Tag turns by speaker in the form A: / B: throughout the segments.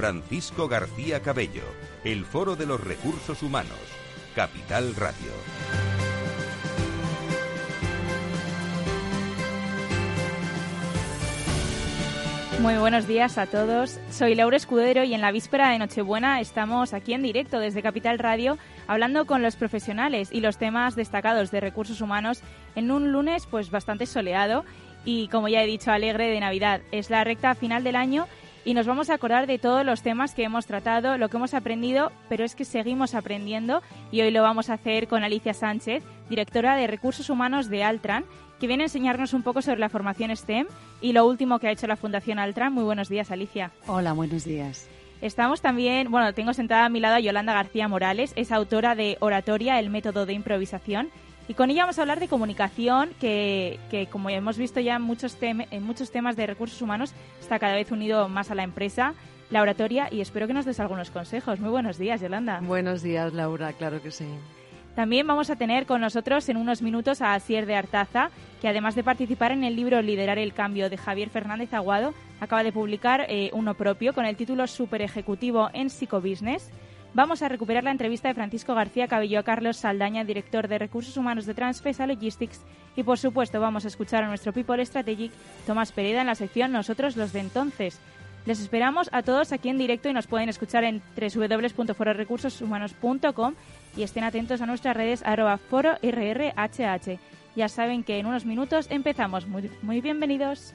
A: Francisco García Cabello, el Foro de los Recursos Humanos, Capital Radio.
B: Muy buenos días a todos. Soy Laura Escudero y en la víspera de Nochebuena estamos aquí en directo desde Capital Radio hablando con los profesionales y los temas destacados de recursos humanos en un lunes pues bastante soleado y como ya he dicho alegre de Navidad. Es la recta final del año y nos vamos a acordar de todos los temas que hemos tratado, lo que hemos aprendido, pero es que seguimos aprendiendo y hoy lo vamos a hacer con Alicia Sánchez, directora de Recursos Humanos de Altran, que viene a enseñarnos un poco sobre la formación STEM y lo último que ha hecho la Fundación Altran. Muy buenos días, Alicia.
C: Hola, buenos días.
B: Estamos también, bueno, tengo sentada a mi lado a Yolanda García Morales, es autora de Oratoria, el método de improvisación, y con ella vamos a hablar de comunicación, que, que como hemos visto ya en muchos, en muchos temas de recursos humanos, está cada vez unido más a la empresa, la oratoria, y espero que nos des algunos consejos. Muy buenos días, Yolanda.
C: Buenos días, Laura, claro que sí.
B: También vamos a tener con nosotros en unos minutos a Asier de Artaza, que además de participar en el libro Liderar el Cambio de Javier Fernández Aguado, acaba de publicar eh, uno propio con el título Super Ejecutivo en Psicobusiness. Vamos a recuperar la entrevista de Francisco García Cabello a Carlos Saldaña, director de Recursos Humanos de Transfesa Logistics. Y por supuesto vamos a escuchar a nuestro People Strategic, Tomás Pereda, en la sección Nosotros los de entonces. Les esperamos a todos aquí en directo y nos pueden escuchar en www.fororecursoshumanos.com y estén atentos a nuestras redes arroba foro. Ya saben que en unos minutos empezamos. Muy bienvenidos.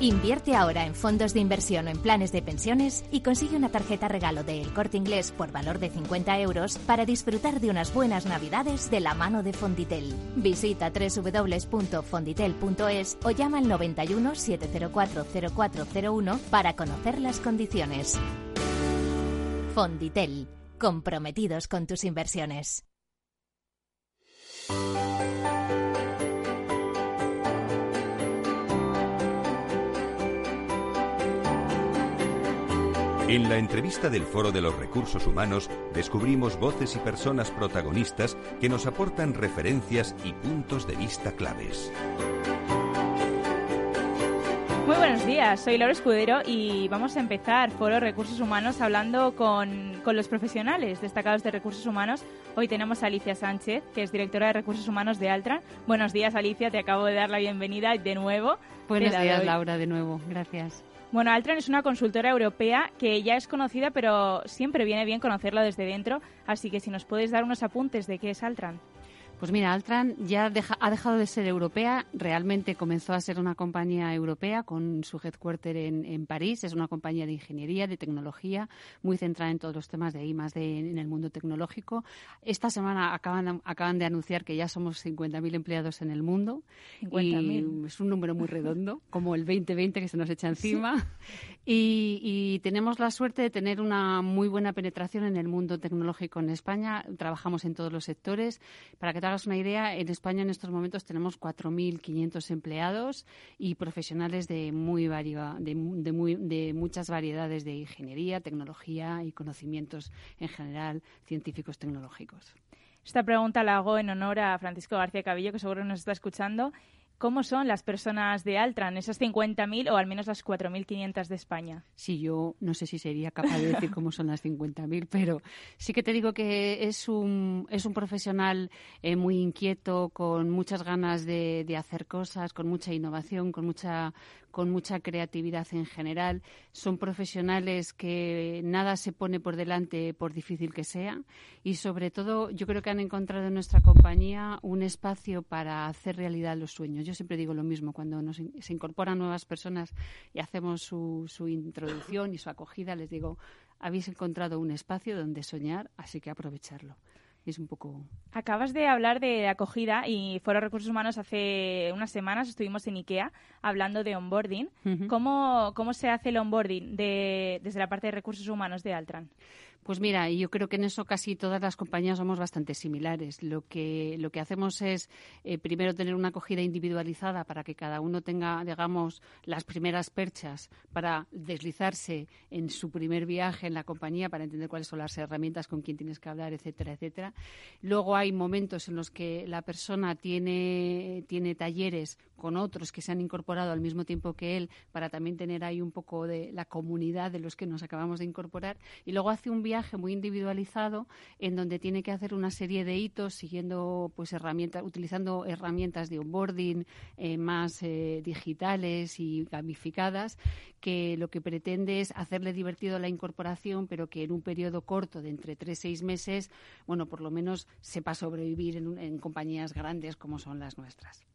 D: Invierte ahora en fondos de inversión o en planes de pensiones y consigue una tarjeta regalo de El Corte Inglés por valor de 50 euros para disfrutar de unas buenas navidades de la mano de Fonditel. Visita www.fonditel.es o llama al 91 704 0401 para conocer las condiciones. Fonditel, comprometidos con tus inversiones.
A: En la entrevista del Foro de los Recursos Humanos descubrimos voces y personas protagonistas que nos aportan referencias y puntos de vista claves.
B: Muy buenos días, soy Laura Escudero y vamos a empezar Foro Recursos Humanos hablando con, con, los profesionales destacados de recursos humanos. Hoy tenemos a Alicia Sánchez, que es directora de recursos humanos de Altran. Buenos días, Alicia, te acabo de dar la bienvenida de nuevo.
C: Buenos días, Laura, de nuevo. Gracias.
B: Bueno, Altran es una consultora europea que ya es conocida, pero siempre viene bien conocerla desde dentro. Así que si nos puedes dar unos apuntes de qué es Altran.
C: Pues mira, Altran ya ha dejado de ser europea, realmente comenzó a ser una compañía europea con su headquarter en, en, París. Es una compañía de ingeniería, de tecnología, muy centrada en todos los temas de I D en el mundo tecnológico. Esta semana acaban, acaban de anunciar que ya somos 50.000 empleados en el mundo. 50.000. Es un número muy redondo, como el 2020 que se nos echa encima. Y, y tenemos la suerte de tener una muy buena penetración en el mundo tecnológico en España. Trabajamos en todos los sectores. Para que hagas una idea, en España en estos momentos tenemos 4.500 empleados y profesionales de, muy varia, de, de, muy, de muchas variedades de ingeniería, tecnología y conocimientos en general científicos tecnológicos.
B: Esta pregunta la hago en honor a Francisco García Cabillo, que seguro nos está escuchando. ¿Cómo son las personas de Altran, esas 50.000 o al menos las 4.500 de España?
C: Sí, yo no sé si sería capaz de decir cómo son las 50.000, pero sí que te digo que es un, es un profesional eh, muy inquieto, con muchas ganas de, de hacer cosas, con mucha innovación, con mucha con mucha creatividad en general. Son profesionales que nada se pone por delante por difícil que sea y sobre todo yo creo que han encontrado en nuestra compañía un espacio para hacer realidad los sueños. Yo siempre digo lo mismo cuando nos, se incorporan nuevas personas y hacemos su, su introducción y su acogida, les digo, habéis encontrado un espacio donde soñar, así que aprovecharlo es un poco.
B: Acabas de hablar de acogida y Foro Recursos Humanos hace unas semanas estuvimos en IKEA hablando de onboarding. ¿Cómo, ¿Cómo se hace el onboarding de, desde la parte de recursos humanos de Altran?
C: Pues mira, yo creo que en eso casi todas las compañías somos bastante similares. Lo que, lo que hacemos es eh, primero tener una acogida individualizada para que cada uno tenga, digamos, las primeras perchas para deslizarse en su primer viaje en la compañía, para entender cuáles son las herramientas con quién tienes que hablar, etcétera, etcétera. Luego hay momentos en los que la persona tiene, tiene talleres con otros que se han incorporado al mismo tiempo que él para también tener ahí un poco de la comunidad de los que nos acabamos de incorporar. Y luego hace un viaje muy individualizado en donde tiene que hacer una serie de hitos siguiendo pues herramientas, utilizando herramientas de onboarding eh, más eh, digitales y gamificadas que lo que pretende es hacerle divertido la incorporación, pero que en un periodo corto de entre tres seis meses, bueno, por lo menos sepa sobrevivir en compañías grandes como son las nuestras.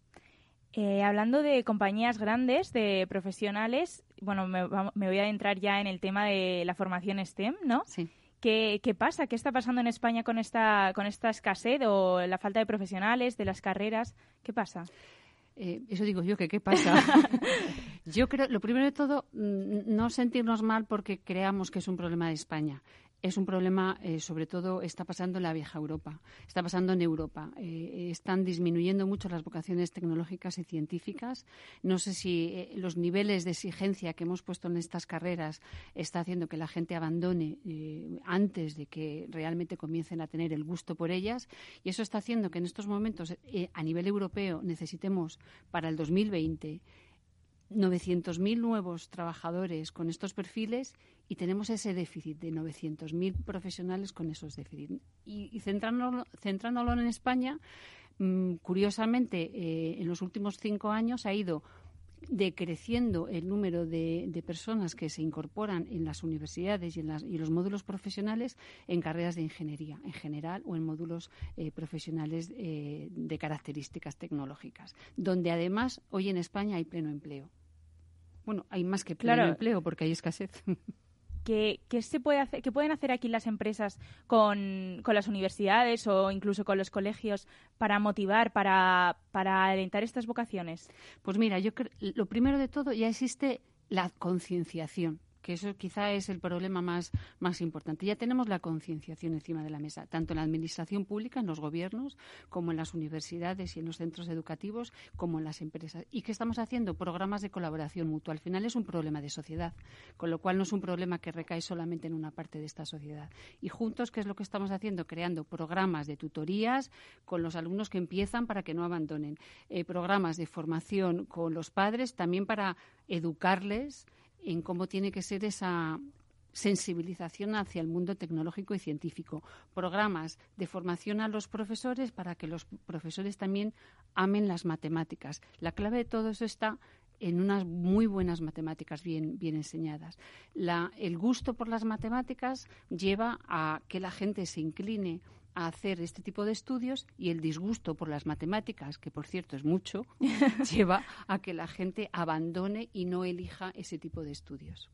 B: Eh, hablando de compañías grandes, de profesionales, bueno, me, voy a entrar ya en el tema de la formación STEM, ¿no?
C: Sí.
B: ¿Qué, pasa? ¿Qué está pasando en España con esta, con esta escasez o la falta de profesionales, de las carreras? ¿Qué pasa?
C: Eh, eso digo yo, que qué pasa. yo creo, lo primero de todo, no sentirnos mal porque creamos que es un problema de España es un problema, eh, sobre todo, está pasando en la vieja Europa, está pasando en Europa. Eh, están disminuyendo mucho las vocaciones tecnológicas y científicas. No sé si eh, los niveles de exigencia que hemos puesto en estas carreras está haciendo que la gente abandone antes de que realmente comiencen a tener el gusto por ellas. Y eso está haciendo que en estos momentos, a nivel europeo, necesitemos para el 2020 900.000 nuevos trabajadores con estos perfiles y tenemos ese déficit de 900.000 profesionales con esos déficits. Y, y centrándolo, centrándolo, en España, mm, curiosamente, eh, en los últimos cinco años ha ido decreciendo el número de, personas que se incorporan en las universidades y en, los módulos profesionales en carreras de ingeniería en general o en módulos eh, profesionales eh, de características tecnológicas, donde además hoy en España hay pleno empleo. Bueno, hay más que pleno empleo porque hay escasez.
B: ¿Qué, se puede hacer, ¿Qué pueden hacer aquí las empresas con, las universidades o incluso con los colegios para motivar, para, para alentar estas vocaciones?
C: Pues mira, yo lo primero de todo ya existe la concienciación que eso quizá es el problema más, más importante. Ya tenemos la concienciación encima de la mesa, tanto en la administración pública, en los gobiernos, como en las universidades y en los centros educativos, como en las empresas. ¿Y qué estamos haciendo? Programas de colaboración mutua. Al final es un problema de sociedad, con lo cual no es un problema que recae solamente en una parte de esta sociedad. Y juntos, ¿qué es lo que estamos haciendo? Creando programas de tutorías con los alumnos que empiezan para que no abandonen, eh, programas de formación con los padres también para educarles en cómo tiene que ser esa sensibilización hacia el mundo tecnológico y científico, programas de formación a los profesores para que los profesores también amen las matemáticas. La clave de todo eso está en unas muy buenas matemáticas bien, enseñadas. el gusto por las matemáticas lleva a que la gente se incline a hacer este tipo de estudios y el disgusto por las matemáticas, que por cierto es mucho, lleva a que la gente abandone y no elija ese tipo de estudios.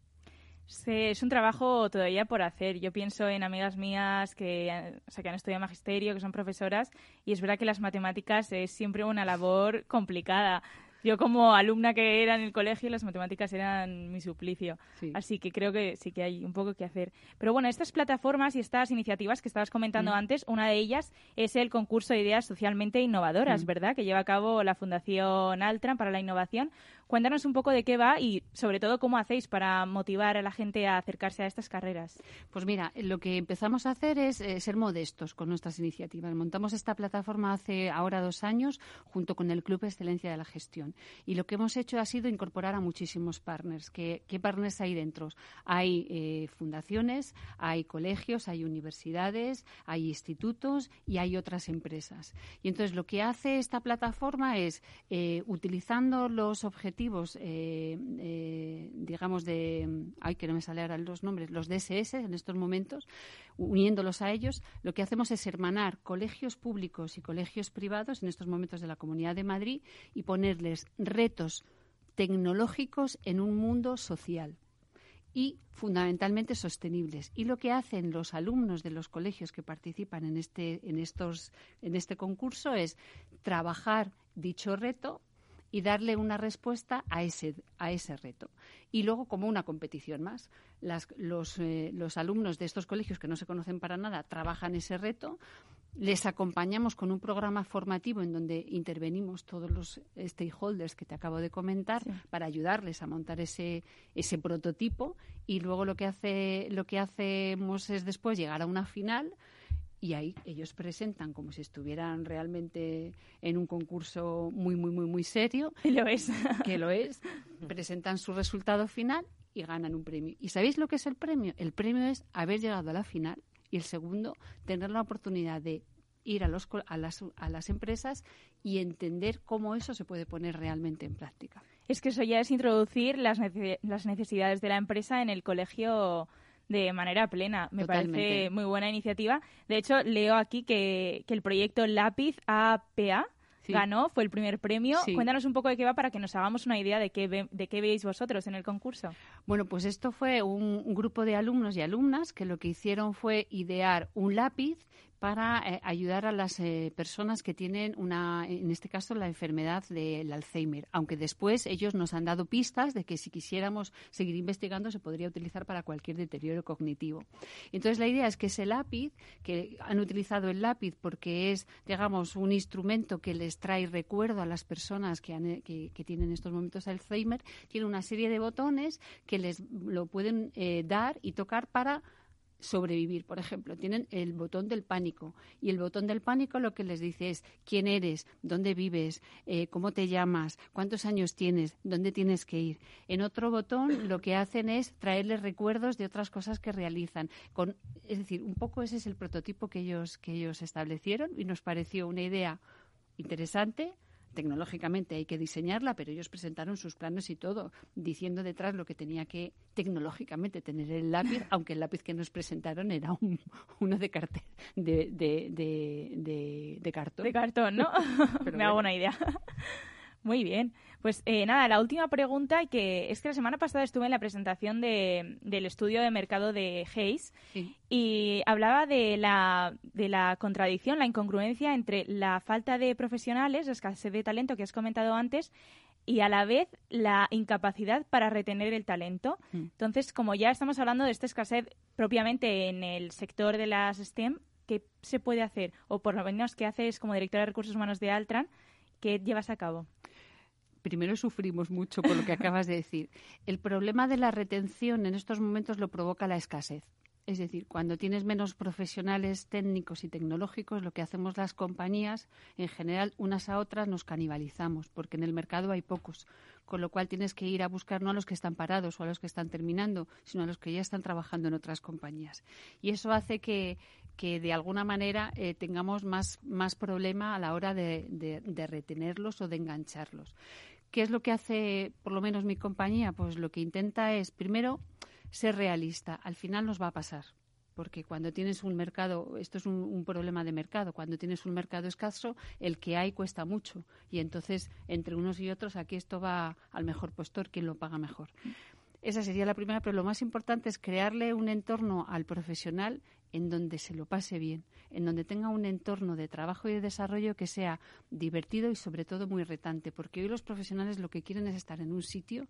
B: Sí, es un trabajo todavía por hacer. Yo pienso en amigas mías que, o que han estudiado magisterio, que son profesoras, y es verdad que las matemáticas es siempre una labor complicada. Yo como alumna que era en el colegio, las matemáticas eran mi suplicio. Así que creo que sí que hay un poco que hacer. Pero bueno, estas plataformas y estas iniciativas que estabas comentando mm. antes, una de ellas es el concurso de ideas socialmente innovadoras, mm. ¿verdad? Que lleva a cabo la Fundación Altran para la Innovación. Cuéntanos un poco de qué va y sobre todo cómo hacéis para motivar a la gente a acercarse a estas carreras.
C: Pues mira, lo que empezamos a hacer es eh, ser modestos con nuestras iniciativas. Montamos esta plataforma hace ahora dos años junto con el Club Excelencia de la Gestión. Y lo que hemos hecho ha sido incorporar a muchísimos partners. ¿Qué, partners hay dentro? Hay eh, fundaciones, hay colegios, hay universidades, hay institutos y hay otras empresas. Y entonces lo que hace esta plataforma es, eh, utilizando los objetivos eh, eh, digamos, de, ay, que no me sale ahora los nombres, los DSS en estos momentos, uniéndolos a ellos, lo que hacemos es hermanar colegios públicos y colegios privados en estos momentos de la Comunidad de Madrid y ponerles retos tecnológicos en un mundo social y fundamentalmente sostenibles. Y lo que hacen los alumnos de los colegios que participan en este, en estos, en este concurso es trabajar dicho reto y darle una respuesta a ese, a ese reto. Y luego, como una competición más, los, eh, los alumnos de estos colegios que no se conocen para nada trabajan ese reto, les acompañamos con un programa formativo en donde intervenimos todos los stakeholders que te acabo de comentar para ayudarles a montar ese, ese prototipo y luego lo que hace lo que hacemos es después llegar a una final y ahí ellos presentan como si estuvieran realmente en un concurso muy, muy, muy, muy serio.
B: Y lo es.
C: Que lo es. Presentan su resultado final y ganan un premio. ¿Y sabéis lo que es el premio? El premio es haber llegado a la final y el segundo, tener la oportunidad de ir a, los, a, las, a las empresas y entender cómo eso se puede poner realmente en práctica.
B: Es que eso ya es introducir las, las necesidades de la empresa en el colegio de manera plena. Me parece muy buena iniciativa. De hecho, leo aquí que, que el proyecto Lápiz APA ganó, fue el primer premio. Cuéntanos un poco de qué va para que nos hagamos una idea de qué, de qué veis vosotros en el concurso.
C: Bueno, pues esto fue un, grupo de alumnos y alumnas que lo que hicieron fue idear un lápiz para eh, ayudar a las eh, personas que tienen una, en este caso, la enfermedad del Alzheimer. Aunque después ellos nos han dado pistas de que si quisiéramos seguir investigando se podría utilizar para cualquier deterioro cognitivo. Entonces la idea es que ese lápiz, que han utilizado el lápiz porque es, digamos, un instrumento que les trae recuerdo a las personas que, han, que, tienen estos momentos Alzheimer, tiene una serie de botones que les lo pueden eh, dar y tocar para sobrevivir, por ejemplo. Tienen el botón del pánico y el botón del pánico lo que les dice es quién eres, dónde vives, eh, cómo te llamas, cuántos años tienes, dónde tienes que ir. En otro botón lo que hacen es traerles recuerdos de otras cosas que realizan. Es decir, un poco ese es el prototipo que ellos, que ellos establecieron y nos pareció una idea interesante tecnológicamente hay que diseñarla, pero ellos presentaron sus planes y todo, diciendo detrás lo que tenía que tecnológicamente tener el lápiz, aunque el lápiz que nos presentaron era un, uno de, cartel, de, de, de, cartón.
B: De cartón, ¿no? Me hago una idea. Muy bien. Pues eh, nada, la última pregunta, que es que la semana pasada estuve en la presentación de, del estudio de mercado de Hayes y hablaba de la, de la contradicción, la incongruencia entre la falta de profesionales, la escasez de talento que has comentado antes, y a la vez la incapacidad para retener el talento. Mm. Entonces, como ya estamos hablando de esta escasez propiamente en el sector de las STEM, ¿qué se puede hacer? O por lo menos, ¿qué haces como directora de recursos humanos de Altran? ¿Qué llevas a cabo?
C: Primero sufrimos mucho por lo que acabas de decir. El problema de la retención en estos momentos lo provoca la escasez. Es decir, cuando tienes menos profesionales técnicos y tecnológicos, lo que hacemos las compañías, en general, unas a otras nos canibalizamos, porque en el mercado hay pocos, con lo cual tienes que ir a buscar no a los que están parados o a los que están terminando, sino a los que ya están trabajando en otras compañías. Y eso hace que, que de alguna manera eh, tengamos más, más problema a la hora de, retenerlos o de engancharlos. ¿Qué es lo que hace, por lo menos, mi compañía? Pues lo que intenta es, primero, ser realista. Al final nos va a pasar. Porque cuando tienes un mercado, esto es un, un, problema de mercado, cuando tienes un mercado escaso, el que hay cuesta mucho. Y entonces, entre unos y otros, aquí esto va al mejor postor, quien lo paga mejor. Esa sería la primera, pero lo más importante es crearle un entorno al profesional en donde se lo pase bien, en donde tenga un entorno de trabajo y de desarrollo que sea divertido y sobre todo muy retante, porque hoy los profesionales lo que quieren es estar en un sitio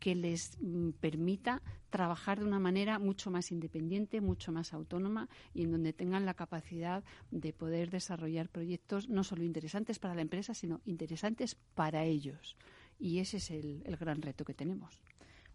C: que les mm, permita trabajar de una manera mucho más independiente, mucho más autónoma y en donde tengan la capacidad de poder desarrollar proyectos no solo interesantes para la empresa, sino interesantes para ellos Y ese es el, gran reto que tenemos.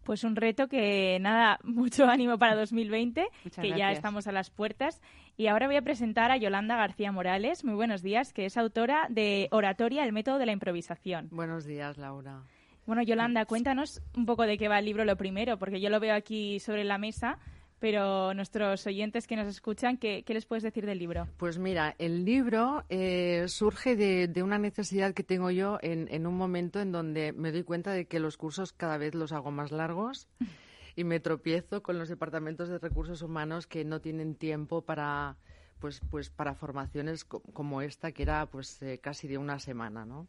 B: Pues un reto que, nada, mucho ánimo para 2020, que ya estamos a las puertas. Y ahora voy a presentar a Yolanda García Morales, muy buenos días, que es autora de Oratoria, el método de la improvisación.
E: Buenos días, Laura.
B: Bueno, Yolanda, cuéntanos un poco de qué va el libro lo primero, porque yo lo veo aquí sobre la mesa, pero nuestros oyentes que nos escuchan, ¿qué, les puedes decir del libro?
E: Pues mira, el libro eh, surge de, una necesidad que tengo yo en, un momento en donde me doy cuenta de que los cursos cada vez los hago más largos y me tropiezo con los departamentos de recursos humanos que no tienen tiempo para pues pues para formaciones como esta que era pues eh, casi de una semana, ¿no?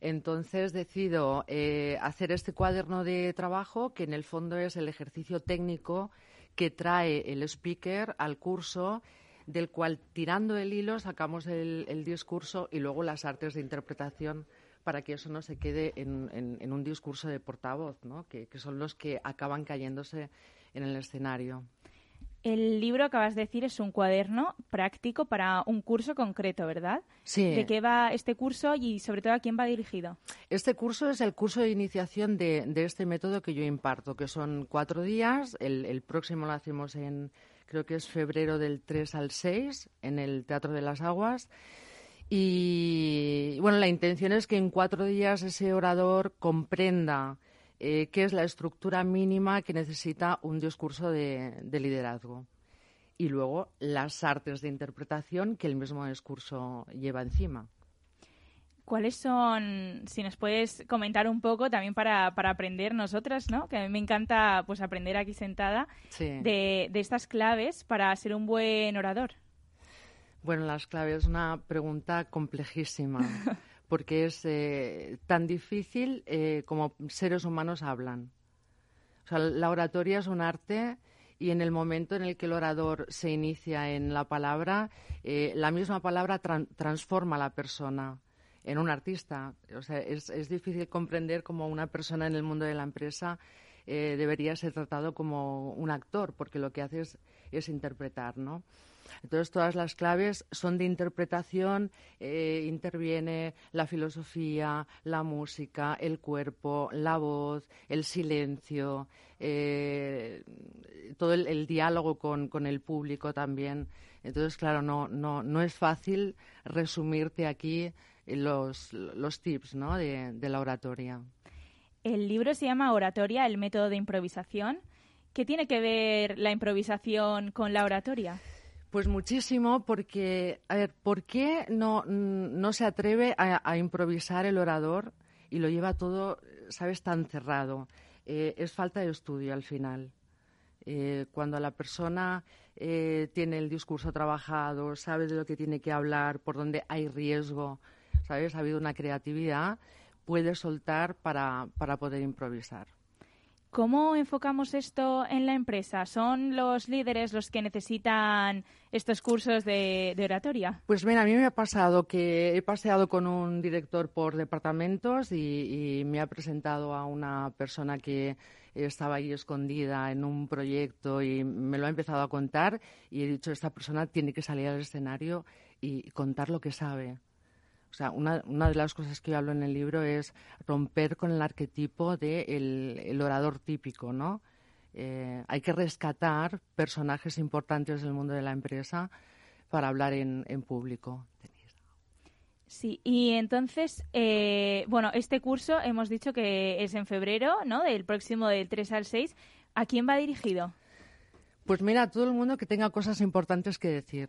E: Entonces decido eh, hacer este cuaderno de trabajo que en el fondo es el ejercicio técnico que trae el speaker al curso del cual tirando el hilo sacamos el, discurso y luego las artes de interpretación para que eso no se quede en, un discurso de portavoz, ¿no? que, son los que acaban cayéndose en el escenario.
B: El libro, acabas de decir, es un cuaderno práctico para un curso concreto, ¿verdad?
E: Sí.
B: ¿De qué va este curso y sobre todo a quién va dirigido?
E: Este curso es el curso de iniciación de, este método que yo imparto, que son cuatro días. El, próximo lo hacemos en, creo que es febrero del 3 al 6, en el Teatro de las Aguas. Y bueno, la intención es que en cuatro días ese orador comprenda eh, qué es la estructura mínima que necesita un discurso de, liderazgo. Y luego las artes de interpretación que el mismo discurso lleva encima.
B: ¿Cuáles son, si nos puedes comentar un poco también para, aprender nosotras, ¿no? que a mí me encanta pues aprender aquí sentada, de, de estas claves para ser un buen orador?
E: Bueno, las claves es una pregunta complejísima. porque es eh, tan difícil eh, como seres humanos hablan. O sea, la oratoria es un arte y en el momento en el que el orador se inicia en la palabra, eh, la misma palabra transforma a la persona en un artista. O sea, es, es, difícil comprender cómo una persona en el mundo de la empresa debería ser tratado como un actor, porque lo que hace es, es interpretar, ¿no? Entonces, todas las claves son de interpretación, eh, interviene la filosofía, la música, el cuerpo, la voz, el silencio, eh, todo el, diálogo con, el público también. Entonces, claro, no, no, no es fácil resumirte aquí los, los tips ¿no? de la oratoria.
B: El libro se llama Oratoria, el método de improvisación. ¿Qué tiene que ver la improvisación con la oratoria?
E: Pues muchísimo, porque, a ver, ¿por qué no, no se atreve a, improvisar el orador y lo lleva todo, sabes, tan cerrado? Eh, es falta de estudio al final. Eh, cuando la persona eh, tiene el discurso trabajado, sabe de lo que tiene que hablar, por donde hay riesgo, ¿sabes? Ha habido una creatividad, puede soltar para, para poder improvisar.
B: ¿Cómo enfocamos esto en la empresa? ¿Son los líderes los que necesitan estos cursos de, oratoria?
E: Pues mira, a mí me ha pasado que he paseado con un director por departamentos y, me ha presentado a una persona que estaba ahí escondida en un proyecto y me lo ha empezado a contar y he dicho, esta persona tiene que salir al escenario y contar lo que sabe. O sea, una, una, de las cosas que yo hablo en el libro es romper con el arquetipo del el orador típico, ¿no? Eh, hay que rescatar personajes importantes del mundo de la empresa para hablar en, en público.
B: Sí, y entonces, eh, bueno, este curso hemos dicho que es en febrero, ¿no? Del próximo del 3 al 6. ¿A quién va dirigido?
E: Pues mira, a todo el mundo que tenga cosas importantes que decir.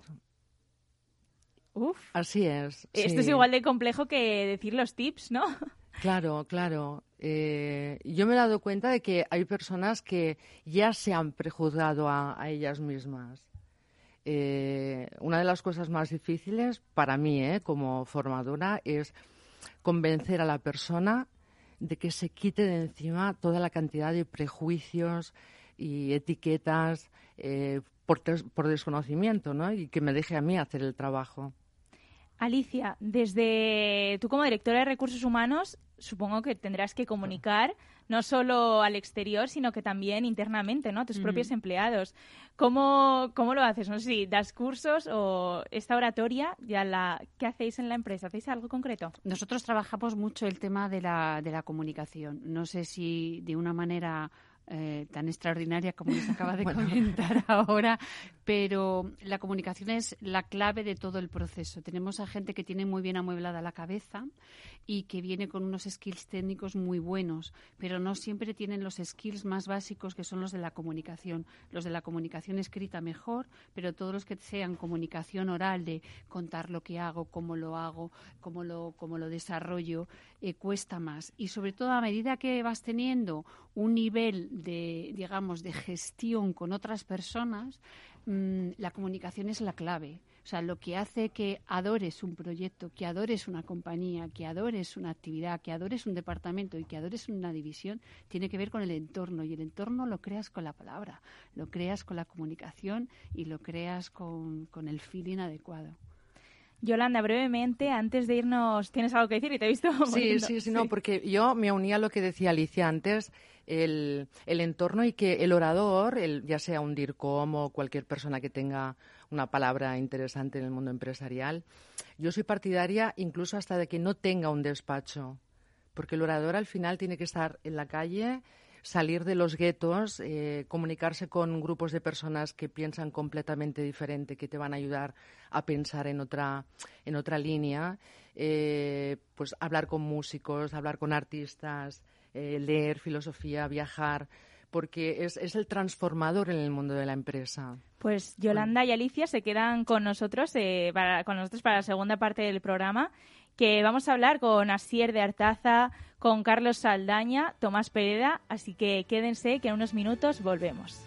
B: Uf.
E: Así es.
B: Esto es igual de complejo que decir los tips, ¿no?
E: Claro, claro. Eh, yo me he dado cuenta de que hay personas que ya se han prejuzgado a, ellas mismas. Eh, una de las cosas más difíciles para mí, eh, como formadora, es convencer a la persona de que se quite de encima toda la cantidad de prejuicios y etiquetas por, por desconocimiento, ¿no? Y que me deje a mí hacer el trabajo.
B: Alicia, desde tú como directora de recursos humanos, supongo que tendrás que comunicar no solo al exterior, sino que también internamente, ¿no? Tus propios empleados. ¿Cómo, ¿Cómo lo haces? No sé si das cursos o esta oratoria, ya la, ¿qué hacéis en la empresa? ¿Hacéis algo concreto?
C: Nosotros trabajamos mucho el tema de la, de la comunicación. No sé si de una manera eh, tan extraordinaria como nos acaba de comentar ahora, pero la comunicación es la clave de todo el proceso. Tenemos a gente que tiene muy bien amueblada la cabeza y que viene con unos skills técnicos muy buenos, pero no siempre tienen los skills más básicos que son los de la comunicación. Los de la comunicación escrita mejor, pero todos los que sean comunicación oral de contar lo que hago, cómo lo hago, cómo lo, cómo lo desarrollo, eh, cuesta más. Y sobre todo a medida que vas teniendo un nivel de, digamos, de gestión con otras personas, mm, la comunicación es la clave. O sea, lo que hace que adores un proyecto, que adores una compañía, que adores una actividad, que adores un departamento y que adores una división, tiene que ver con el entorno. Y el entorno lo creas con la palabra, lo creas con la comunicación y lo creas con, con el feeling adecuado.
B: Yolanda, brevemente, antes de irnos, ¿tienes algo que decir? Y te he visto.
E: Sí, sí, sí, no, porque yo me unía a lo que decía Alicia antes, el, el entorno y que el orador, el, ya sea un DIRCOM o cualquier persona que tenga una palabra interesante en el mundo empresarial, yo soy partidaria incluso hasta de que no tenga un despacho, porque el orador al final tiene que estar en la calle salir de los guetos, eh, comunicarse con grupos de personas que piensan completamente diferente, que te van a ayudar a pensar en otra, en otra línea, eh, pues hablar con músicos, hablar con artistas, eh, leer filosofía, viajar porque es, es, el transformador en el mundo de la empresa.
B: Pues Yolanda y Alicia se quedan con nosotros, para, con nosotros para la segunda parte del programa que vamos a hablar con Asier de Artaza, con Carlos Saldaña, Tomás Pereda, así que quédense que en unos minutos volvemos.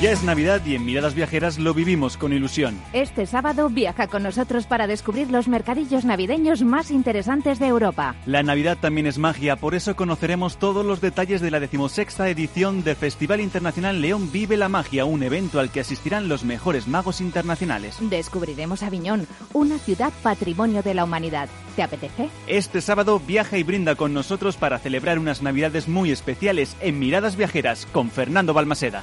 F: Ya es Navidad y en Miradas Viajeras lo vivimos con ilusión.
D: Este sábado viaja con nosotros para descubrir los mercadillos navideños más interesantes de Europa.
F: La Navidad también es magia, por eso conoceremos todos los detalles de la decimosexta edición del Festival Internacional León Vive la Magia, un evento al que asistirán los mejores magos internacionales.
D: Descubriremos Aviñón, una ciudad patrimonio de la humanidad. ¿Te apetece?
F: Este sábado viaja y brinda con nosotros para celebrar unas Navidades muy especiales en Miradas Viajeras con Fernando Balmaseda.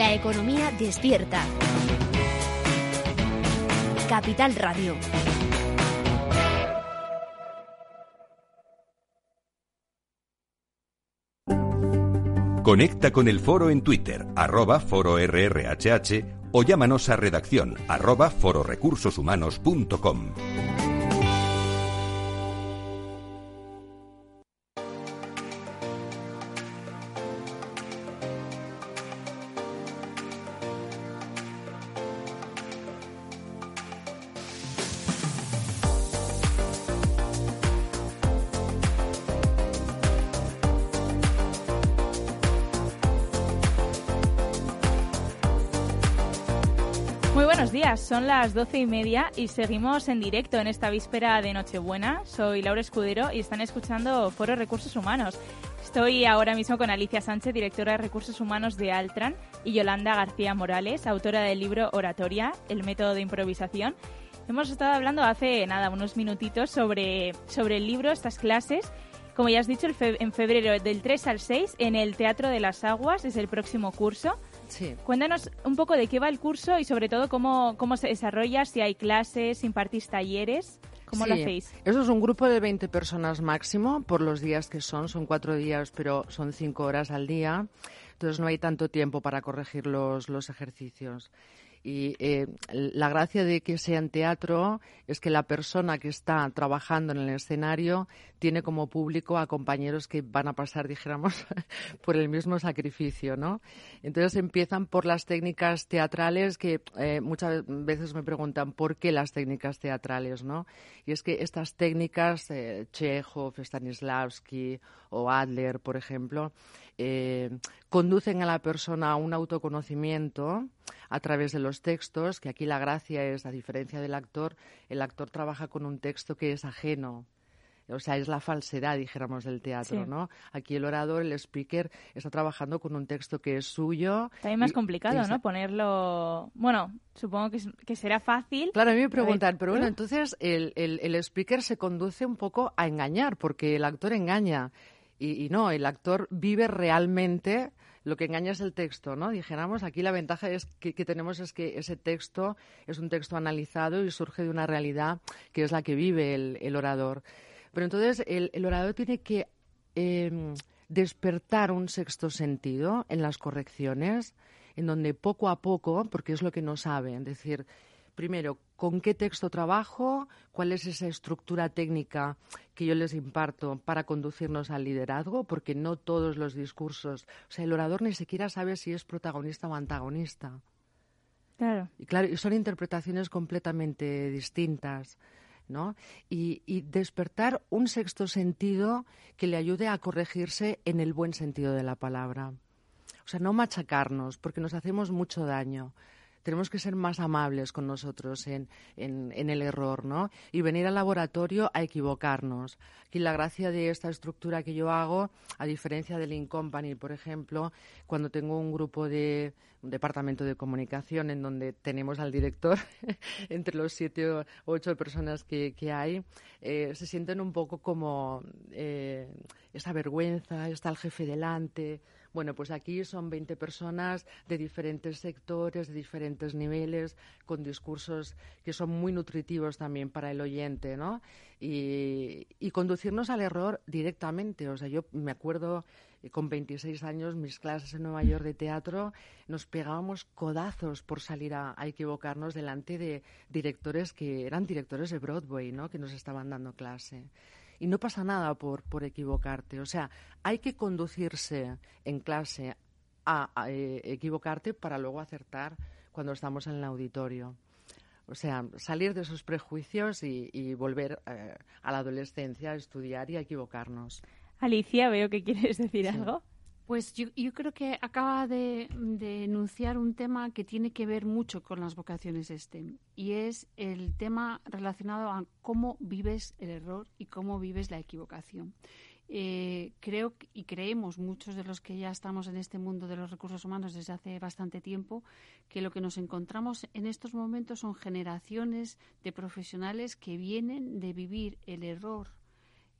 D: La economía despierta. Capital Radio.
A: Conecta con el foro en Twitter, arroba foro o llámanos a redacción arroba fororecursoshumanos.com.
B: buenos días, son las doce y media y seguimos en directo en esta víspera de Nochebuena. Soy Laura Escudero y están escuchando Foro Recursos Humanos. Estoy ahora mismo con Alicia Sánchez, directora de Recursos Humanos de Altran, y Yolanda García Morales, autora del libro Oratoria, el método de improvisación. Hemos estado hablando hace nada, unos minutitos sobre, sobre el libro, estas clases. Como ya has dicho, en febrero del 3 al 6 en el Teatro de las Aguas es el próximo curso.
E: Sí.
B: Cuéntanos un poco de qué va el curso y sobre todo cómo, cómo se desarrolla, si hay clases, impartís talleres, cómo lo hacéis.
E: Eso es un grupo de 20 personas máximo por los días que son. Son cuatro días, pero son cinco horas al día. Entonces no hay tanto tiempo para corregir los, los ejercicios. Y eh, la gracia de que sea teatro es que la persona que está trabajando en el escenario tiene como público a compañeros que van a pasar, dijéramos, por el mismo sacrificio, ¿no? Entonces empiezan por las técnicas teatrales que eh, muchas veces me preguntan por qué las técnicas teatrales, ¿no? Y es que estas técnicas, eh, Chekhov, Stanislavski o Adler, por ejemplo, eh, conducen a la persona a un autoconocimiento a través de los textos, que aquí la gracia es, a diferencia del actor, el actor trabaja con un texto que es ajeno. O sea, es la falsedad, dijéramos, del teatro,
B: Sí.
E: ¿no? Aquí el orador, el speaker, está trabajando con un texto que es suyo.
B: También más
E: y-
B: complicado, ¿no? Ponerlo... Bueno, supongo que, será fácil.
E: Claro, a mí me preguntan, pero bueno,
B: ¿eh?
E: entonces el, el, el speaker se conduce un poco a engañar, porque el actor engaña. Y, no, el actor vive realmente lo que engaña es el texto, ¿no? Dijéramos, aquí la ventaja es que, que tenemos es que ese texto es un texto analizado y surge de una realidad que es la que vive el, el orador. Pero entonces el, el orador tiene que eh, despertar un sexto sentido en las correcciones, en donde poco a poco, porque es lo que no sabe, es decir, primero, ¿con qué texto trabajo? ¿Cuál es esa estructura técnica que yo les imparto para conducirnos al liderazgo? Porque no todos los discursos, o sea, el orador ni siquiera sabe si es protagonista o antagonista.
B: Claro.
E: Y claro, y son interpretaciones completamente distintas. ¿no? Y, y despertar un sexto sentido que le ayude a corregirse en el buen sentido de la palabra. O sea, no machacarnos, porque nos hacemos mucho daño. Tenemos que ser más amables con nosotros en, en, el error, ¿no? Y venir al laboratorio a equivocarnos. Aquí la gracia de esta estructura que yo hago, a diferencia del Incompany, por ejemplo, cuando tengo un grupo de un departamento de comunicación en donde tenemos al director entre los siete o ocho personas que, que hay, eh, se sienten un poco como eh, esa vergüenza, está el jefe delante. Bueno, pues aquí son 20 personas de diferentes sectores, de diferentes niveles, con discursos que son muy nutritivos también para el oyente, ¿no? Y, y conducirnos al error directamente. O sea, yo me acuerdo eh, con 26 años, mis clases en Nueva York de teatro, nos pegábamos codazos por salir a, a equivocarnos delante de directores que eran directores de Broadway, ¿no? Que nos estaban dando clase y no pasa nada por, por equivocarte. O sea, hay que conducirse en clase a, a, eh, equivocarte para luego acertar cuando estamos en el auditorio. O sea, salir de esos prejuicios y, volver eh, a la adolescencia, a estudiar y a equivocarnos.
B: Alicia, veo que quieres decir algo.
C: Pues yo, creo que acaba de, enunciar un tema que tiene que ver mucho con las vocaciones STEM y es el tema relacionado a cómo vives el error y cómo vives la equivocación. Eh, creo y creemos muchos de los que ya estamos en este mundo de los recursos humanos desde hace bastante tiempo que lo que nos encontramos en estos momentos son generaciones de profesionales que vienen de vivir el error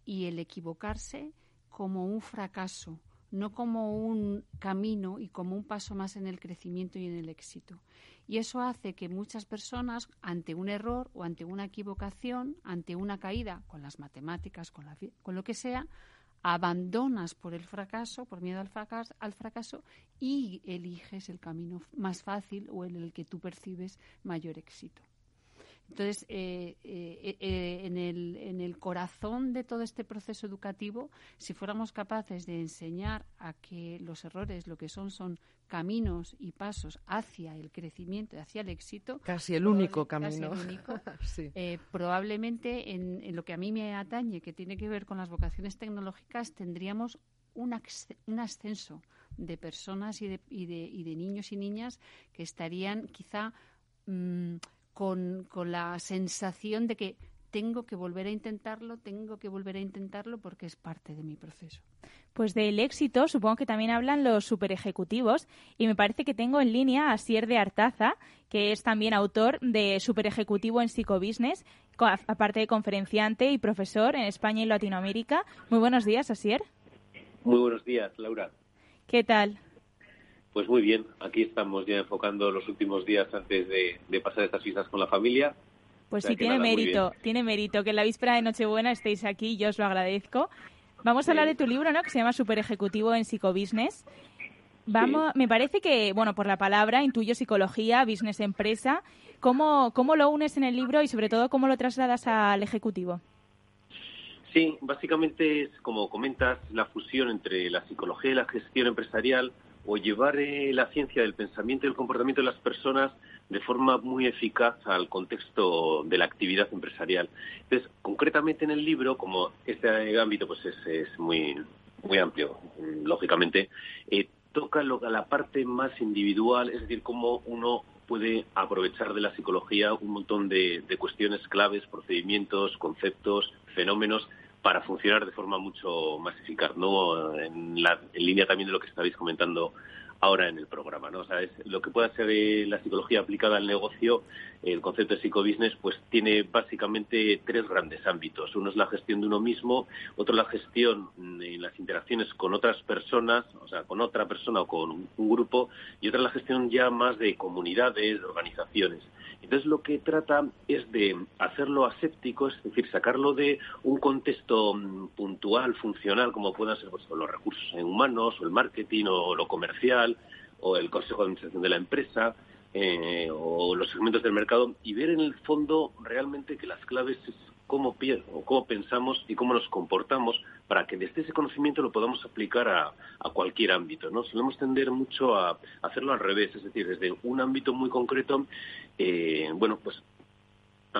C: y el equivocarse como un fracaso no como un camino y como un paso más en el crecimiento y en el éxito. Y eso hace que muchas personas, ante un error o ante una equivocación, ante una caída con las matemáticas, con, lo que sea, abandonas por el fracaso, por miedo al fracaso, al fracaso y eliges el camino más fácil o en el que tú percibes mayor éxito. Entonces, eh, eh, eh, en, el, en, el, corazón de todo este proceso educativo, si fuéramos capaces de enseñar a que los errores lo que son son caminos y pasos hacia el crecimiento, hacia el éxito.
E: Casi el único camino.
C: probablemente en, lo que a mí me atañe, que tiene que ver con las vocaciones tecnológicas, tendríamos un, un ascenso de personas y de, y, de, y de, niños y niñas que estarían quizá. Mm, con, la sensación de que tengo que volver a intentarlo, tengo que volver a intentarlo porque es parte de mi proceso.
B: Pues del éxito supongo que también hablan los super ejecutivos y me parece que tengo en línea a Sier de Artaza, que es también autor de Super Ejecutivo en Psicobusiness, aparte de conferenciante y profesor en España y Latinoamérica. Muy buenos días, Asier.
G: Muy buenos días, Laura.
B: ¿Qué tal?
G: Pues muy bien, aquí estamos ya enfocando los últimos días antes de, pasar estas fiestas con la familia.
B: Pues sí, tiene mérito, tiene mérito que en la víspera de Nochebuena estéis aquí, yo os lo agradezco. Vamos a hablar de tu libro, ¿no? Que se llama Super Ejecutivo en Psicobusiness. Vamos, me parece que, bueno, por la palabra intuyo psicología, business empresa. ¿Cómo, ¿Cómo lo unes en el libro y sobre todo cómo lo trasladas al ejecutivo?
G: Sí, básicamente es, como comentas, la fusión entre la psicología y la gestión empresarial o llevar eh, la ciencia del pensamiento y el comportamiento de las personas de forma muy eficaz al contexto de la actividad empresarial. Entonces, concretamente en el libro, como este ámbito pues es, muy, muy amplio, lógicamente, eh, toca la parte más individual, es decir, cómo uno puede aprovechar de la psicología un montón de cuestiones claves, procedimientos, conceptos, fenómenos para funcionar de forma mucho más eficaz, ¿no? En, la, en línea también de lo que estabais comentando ahora en el programa, ¿no? O sea, es, lo que pueda ser eh, la psicología aplicada al negocio, el concepto de psicobusiness, pues tiene básicamente tres grandes ámbitos. Uno es la gestión de uno mismo, otro la gestión en las interacciones con otras personas, o sea, con otra persona o con un grupo, y otra la gestión ya más de comunidades, de organizaciones. Entonces lo que trata es de hacerlo aséptico, es decir, sacarlo de un contexto mm, puntual, funcional, como puedan ser pues, los recursos humanos, o el marketing, o lo comercial, o el consejo de administración de la empresa, eh, o los segmentos del mercado, y ver en el fondo realmente que las claves es cómo, cómo pensamos y cómo nos comportamos para que desde ese conocimiento lo podamos aplicar a, cualquier ámbito. ¿no? Solemos tender mucho a hacerlo al revés, es decir, desde un ámbito muy concreto, eh, bueno, pues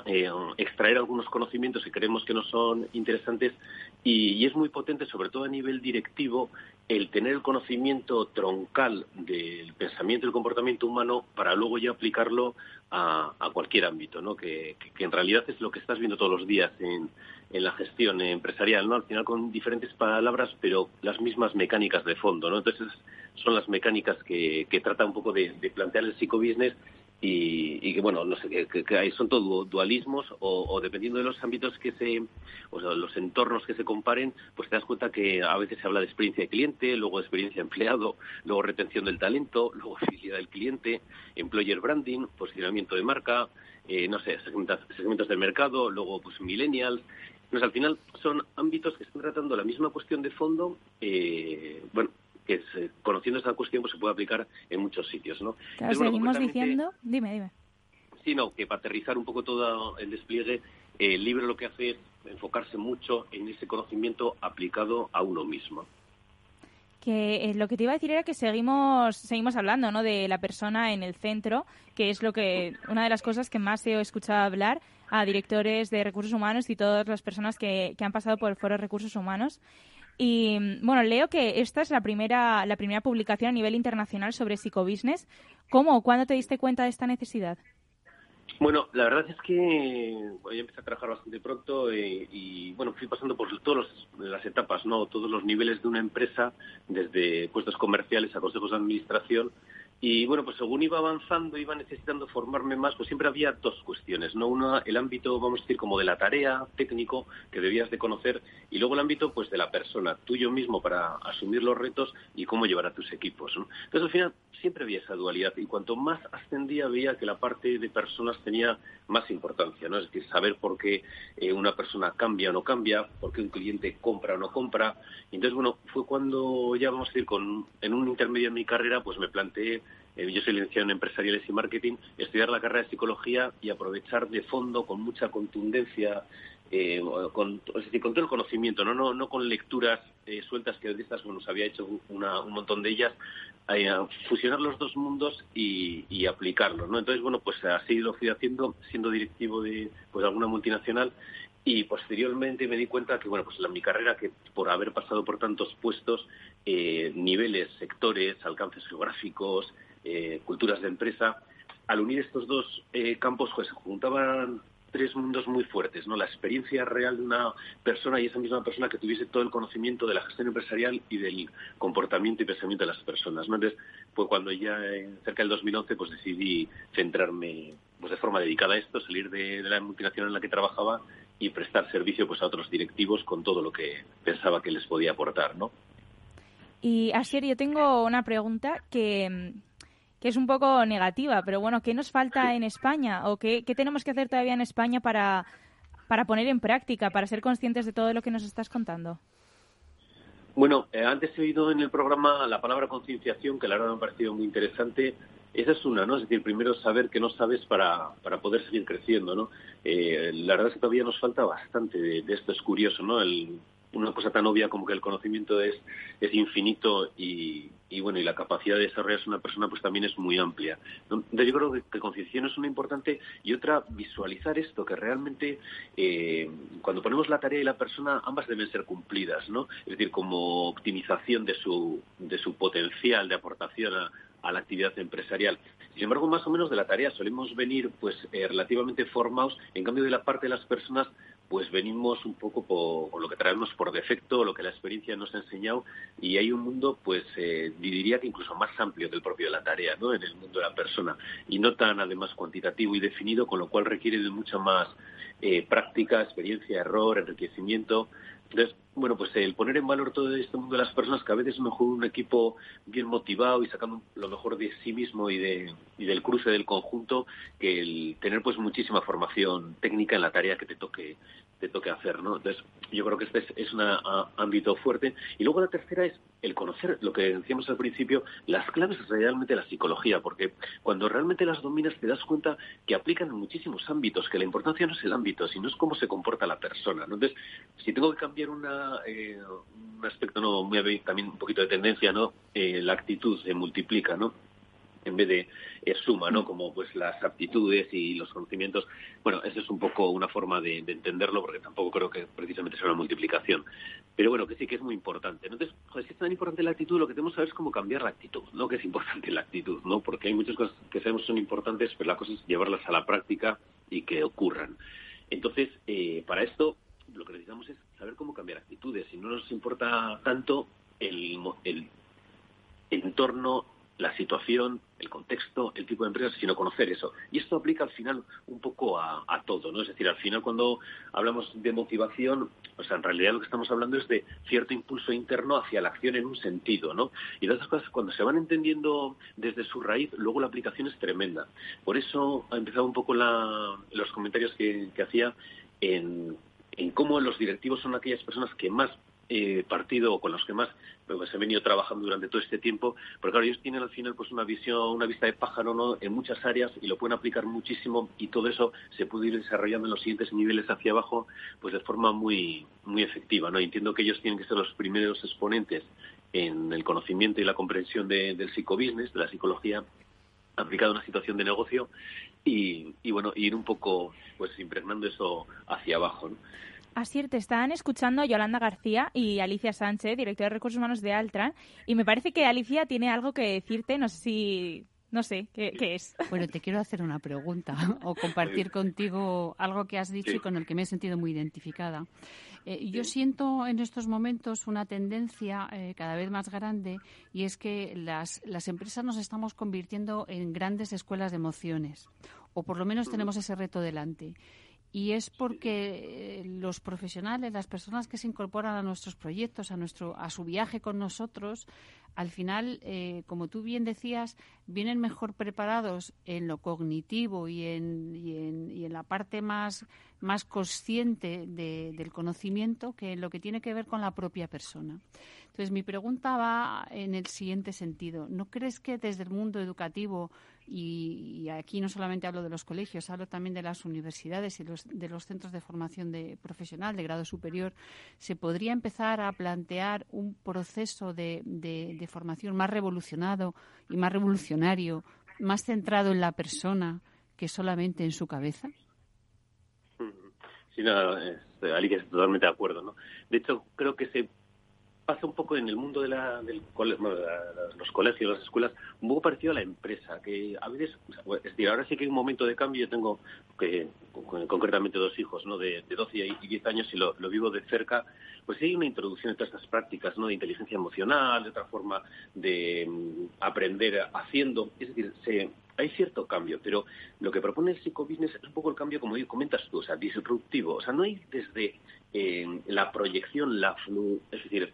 G: eh, extraer algunos conocimientos que creemos que no son interesantes y, es muy potente, sobre todo a nivel directivo, el tener el conocimiento troncal del pensamiento y el comportamiento humano para luego ya aplicarlo a, cualquier ámbito, ¿no? Que, en realidad es lo que estás viendo todos los días en, la gestión empresarial, ¿no? Al final con diferentes palabras, pero las mismas mecánicas de fondo, ¿no? Entonces son las mecánicas que, que trata un poco de, de plantear el psicobusiness y, que bueno no sé que, son todo dualismos o, dependiendo de los ámbitos que se o sea, los entornos que se comparen pues te das cuenta que a veces se habla de experiencia de cliente luego de experiencia de empleado luego retención del talento luego fidelidad del cliente employer branding posicionamiento de marca eh, no sé segmentos del mercado luego pues millennials. Pues al final son ámbitos que están tratando la misma cuestión de fondo eh, bueno que conociendo esta cuestión pues se puede aplicar en muchos sitios, ¿no?
B: seguimos diciendo, dime, dime.
G: Sí, no, que para aterrizar un poco todo el despliegue, el libro lo que hace es enfocarse mucho en ese conocimiento aplicado a uno mismo.
B: Que eh, lo que te iba a decir era que seguimos seguimos hablando, ¿no? De la persona en el centro, que es lo que una de las cosas que más he escuchado hablar a directores de recursos humanos y todas las personas que, que han pasado por el Foro de Recursos Humanos. Y bueno, leo que esta es la primera, la primera publicación a nivel internacional sobre psicobusiness. ¿Cómo o cuándo te diste cuenta de esta necesidad?
G: Bueno, la verdad es que bueno, yo empecé a trabajar bastante pronto eh, y, bueno, fui pasando por todas las etapas, ¿no? Todos los niveles de una empresa, desde puestos comerciales a consejos de administración y bueno, pues según iba avanzando, iba necesitando formarme más, pues siempre había dos cuestiones, ¿no? Una, el ámbito, vamos a decir, como de la tarea técnico que debías de conocer, y luego el ámbito, pues, de la persona, tuyo mismo para asumir los retos y cómo llevar a tus equipos, ¿no? Entonces, al final, siempre había esa dualidad, y cuanto más ascendía, veía que la parte de personas tenía más importancia, ¿no? Es decir, saber por qué eh, una persona cambia o no cambia, por qué un cliente compra o no compra. Entonces, bueno, fue cuando ya, vamos a decir, con, en un intermedio en mi carrera, pues me planteé eh, yo soy licenciado en empresariales y marketing, estudiar la carrera de psicología y aprovechar de fondo con mucha contundencia, eh, con, es decir, con todo el conocimiento, no, no, no con lecturas eh, sueltas que de estas bueno, había hecho un montón de ellas, fusionar los dos mundos y, aplicarlos, ¿no? Entonces, bueno, pues así lo fui haciendo, siendo directivo de pues alguna multinacional y posteriormente me di cuenta que bueno pues en mi carrera que por haber pasado por tantos puestos niveles sectores alcances geográficos eh, culturas de empresa, al unir estos dos eh, campos pues, se juntaban tres mundos muy fuertes, ¿no? La experiencia real de una persona y esa misma persona que tuviese todo el conocimiento de la gestión empresarial y del comportamiento y pensamiento de las personas, ¿no? Entonces, fue cuando ya cerca del 2011 pues decidí centrarme pues de forma dedicada a esto, salir de, de, la multinacional en la que trabajaba y prestar servicio pues a otros directivos con todo lo que pensaba que les podía aportar, ¿no?
B: Y Asier, yo tengo una pregunta que que es un poco negativa, pero bueno, ¿qué nos falta en España o qué, tenemos que hacer todavía en España para, para poner en práctica, para ser conscientes de todo lo que nos estás contando?
G: Bueno, eh, antes he oído en el programa la palabra concienciación, que la verdad me ha parecido muy interesante. Esa es una, ¿no? Es decir, primero saber que no sabes para, para poder seguir creciendo, ¿no? Eh, la verdad es que todavía nos falta bastante de, de esto, es curioso, ¿no? El, una cosa tan obvia como que el conocimiento es, es infinito y, y bueno y la capacidad de desarrollarse una persona pues también es muy amplia yo creo que, concienciación es una importante y otra visualizar esto que realmente eh, cuando ponemos la tarea y la persona ambas deben ser cumplidas no es decir como optimización de su de su potencial de aportación a, a la actividad empresarial. Sin embargo, más o menos de la tarea solemos venir pues eh, relativamente formados, en cambio de la parte de las personas pues venimos un poco por, lo que traemos por defecto, lo que la experiencia nos ha enseñado y hay un mundo, pues eh, diría que incluso más amplio del propio de la tarea, ¿no? En el mundo de la persona y no tan además cuantitativo y definido, con lo cual requiere de mucha más eh, práctica, experiencia, error, enriquecimiento. Entonces, bueno, pues el poner en valor todo este mundo de las personas, que a veces es mejor un equipo bien motivado y sacando lo mejor de sí mismo y, de, y del cruce del conjunto, que el tener pues muchísima formación técnica en la tarea que te toque te toque hacer, ¿no? Entonces, yo creo que este es, un ámbito fuerte. Y luego la tercera es el conocer lo que decíamos al principio, las claves realmente de la psicología, porque cuando realmente las dominas te das cuenta que aplican en muchísimos ámbitos, que la importancia no es el ámbito, sino es cómo se comporta la persona, ¿no? Entonces, si tengo que cambiar una, eh, un aspecto no muy también un poquito de tendencia, ¿no? Eh, la actitud se multiplica, ¿no? En vez de eh, suma, ¿no? Como pues las aptitudes y los conocimientos. Bueno, esa es un poco una forma de, entenderlo, porque tampoco creo que precisamente sea una multiplicación. Pero bueno, que sí que es muy importante. Entonces, joder, si es tan importante la actitud, lo que tenemos que saber es cómo cambiar la actitud, ¿no? Que es importante la actitud, ¿no? Porque hay muchas cosas que sabemos son importantes, pero la cosa es llevarlas a la práctica y que ocurran. Entonces, eh, para esto, lo que necesitamos es saber cómo cambiar actitudes. Y no nos importa tanto el, el entorno la situación, el contexto, el tipo de empresa, sino conocer eso. Y esto aplica al final un poco a, todo, ¿no? Es decir, al final cuando hablamos de motivación, o sea, en realidad lo que estamos hablando es de cierto impulso interno hacia la acción en un sentido, ¿no? Y esas cosas, cuando se van entendiendo desde su raíz, luego la aplicación es tremenda. Por eso ha empezado un poco los comentarios que, hacía en, en cómo los directivos son aquellas personas que más eh, partido o con los que más pues, he venido trabajando durante todo este tiempo, porque claro, ellos tienen al final pues una visión, una vista de pájaro ¿no? en muchas áreas y lo pueden aplicar muchísimo y todo eso se puede ir desarrollando en los siguientes niveles hacia abajo pues de forma muy muy efectiva, ¿no? entiendo que ellos tienen que ser los primeros exponentes en el conocimiento y la comprensión del psicobusiness, de la psicología aplicada a una situación de negocio y, y bueno, ir un poco pues impregnando eso hacia abajo. ¿no?
B: Así te están escuchando Yolanda García y Alicia Sánchez, directora de Recursos Humanos de Altran, y me parece que Alicia tiene algo que decirte, no sé si... No sé, ¿qué, es?
C: Bueno, te quiero hacer una pregunta o compartir contigo algo que has dicho y con el que me he sentido muy identificada. Eh, yo siento en estos momentos una tendencia eh, cada vez más grande y es que las, las empresas nos estamos convirtiendo en grandes escuelas de emociones o por lo menos tenemos ese reto delante y es porque eh, los profesionales, las personas que se incorporan a nuestros proyectos, a nuestro, a su viaje con nosotros, al final, eh, como tú bien decías, vienen mejor preparados en lo cognitivo y en, y en, y en la parte más, más consciente del conocimiento que en lo que tiene que ver con la propia persona. Entonces, mi pregunta va en el siguiente sentido. ¿No crees que desde el mundo educativo y, aquí no solamente hablo de los colegios, hablo también de las universidades y de los centros de formación de profesional de grado superior, se podría empezar a plantear un proceso de, formación más revolucionado y más revolucionario, más centrado en la persona que solamente en su cabeza.
G: Sí, no, que totalmente de acuerdo. ¿no? De hecho, creo que se pasa un poco en el mundo de, la, del los colegios, las escuelas, un poco parecido a la empresa, que a veces, es decir, ahora sí que hay un momento de cambio, yo tengo que, concretamente dos hijos. De, de 12 y 10 años y lo, vivo de cerca, pues sí hay una introducción de todas estas prácticas. De inteligencia emocional, de otra forma de mm, aprender haciendo, es decir, se, hay cierto cambio, pero lo que propone el psicobusiness es un poco el cambio, como comentas tú, o sea, disruptivo. O sea, no hay desde eh, la proyección, la flu, es decir,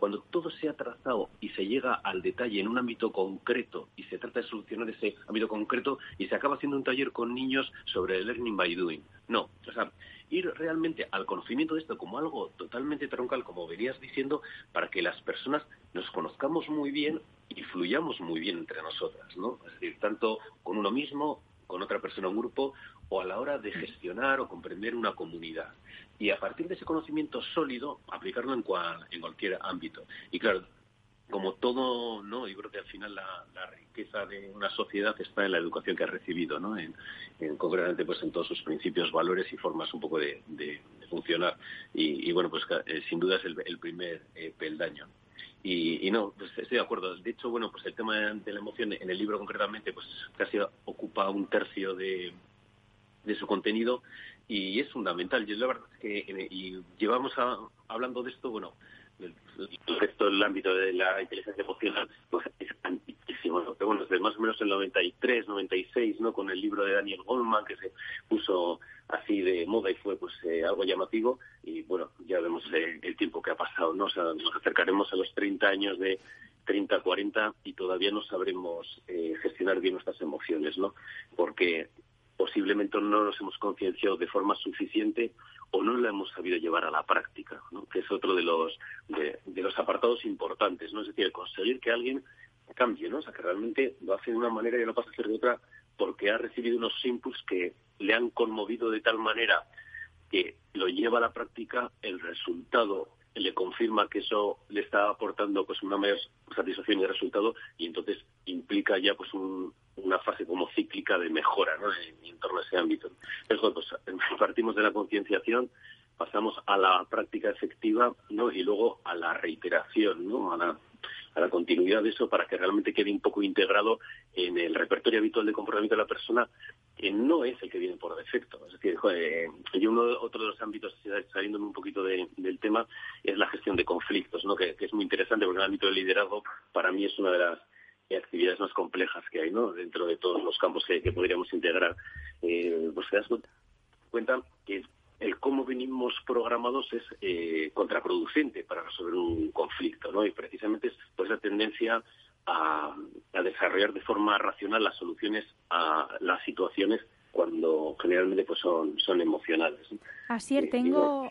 G: cuando todo se ha trazado y se llega al detalle en un ámbito concreto y se trata de solucionar ese ámbito concreto y se acaba haciendo un taller con niños sobre learning by doing. No, o sea, ir realmente al conocimiento de esto como algo totalmente troncal, como venías diciendo, para que las personas nos conozcamos muy bien y fluyamos muy bien entre nosotras, ¿no? Es decir, tanto con uno mismo, con otra persona, un grupo, o a la hora de gestionar o comprender una comunidad y a partir de ese conocimiento sólido aplicarlo en, en cualquier ámbito. Y claro, como todo, ¿no? Yo creo que al final la, riqueza de una sociedad está en la educación que ha recibido, ¿no? En, concretamente, pues en todos sus principios, valores y formas un poco de, funcionar. Y, bueno, pues eh, sin duda es el, primer eh, peldaño. Y, y, no, pues estoy de acuerdo. De hecho, bueno, pues el tema de la emoción en el libro concretamente, pues casi ocupa un tercio de, de su contenido y es fundamental. Yo la verdad es que y llevamos hablando de esto, bueno, el, resto del ámbito de la inteligencia emocional pues es antiquísimo, ¿no? bueno, desde más o menos el 93, 96, ¿no? Con el libro de Daniel Goldman que se puso así de moda y fue pues eh, algo llamativo y bueno, ya vemos el, tiempo que ha pasado, ¿no? O sea, nos acercaremos a los 30 años de 30, 40 y todavía no sabremos eh, gestionar bien nuestras emociones, ¿no? Porque posiblemente no nos hemos concienciado de forma suficiente o no lo hemos sabido llevar a la práctica, que es otro de los de, los apartados importantes, ¿no? Es decir, conseguir que alguien cambie, ¿no? O sea, que realmente lo hace de una manera y no pasa a hacer de otra porque ha recibido unos impulsos que le han conmovido de tal manera que lo lleva a la práctica, el resultado le confirma que eso le está aportando pues una mayor satisfacción y resultado y entonces implica ya pues una fase como cíclica de mejora ¿no? en, torno a ese ámbito. Eso, pues, partimos de la concienciación, pasamos a la práctica efectiva ¿no? y luego a la reiteración, ¿no? a la a la continuidad de eso para que realmente quede un poco integrado en el repertorio habitual de comportamiento de la persona, que no es el que viene por defecto. Es decir, yo uno, otro de los ámbitos, saliéndome un poquito del tema, es la gestión de conflictos, ¿no? que, es muy interesante porque el ámbito del liderazgo para mí es una de las actividades más complejas que hay ¿no? dentro de todos los campos que, podríamos integrar. Eh, pues te das cuenta que el cómo venimos programados es eh, contraproducente para resolver un conflicto, ¿no? Y precisamente es pues la tendencia a, desarrollar de forma racional las soluciones a las situaciones cuando generalmente pues son, son emocionales.
B: Así es, tengo,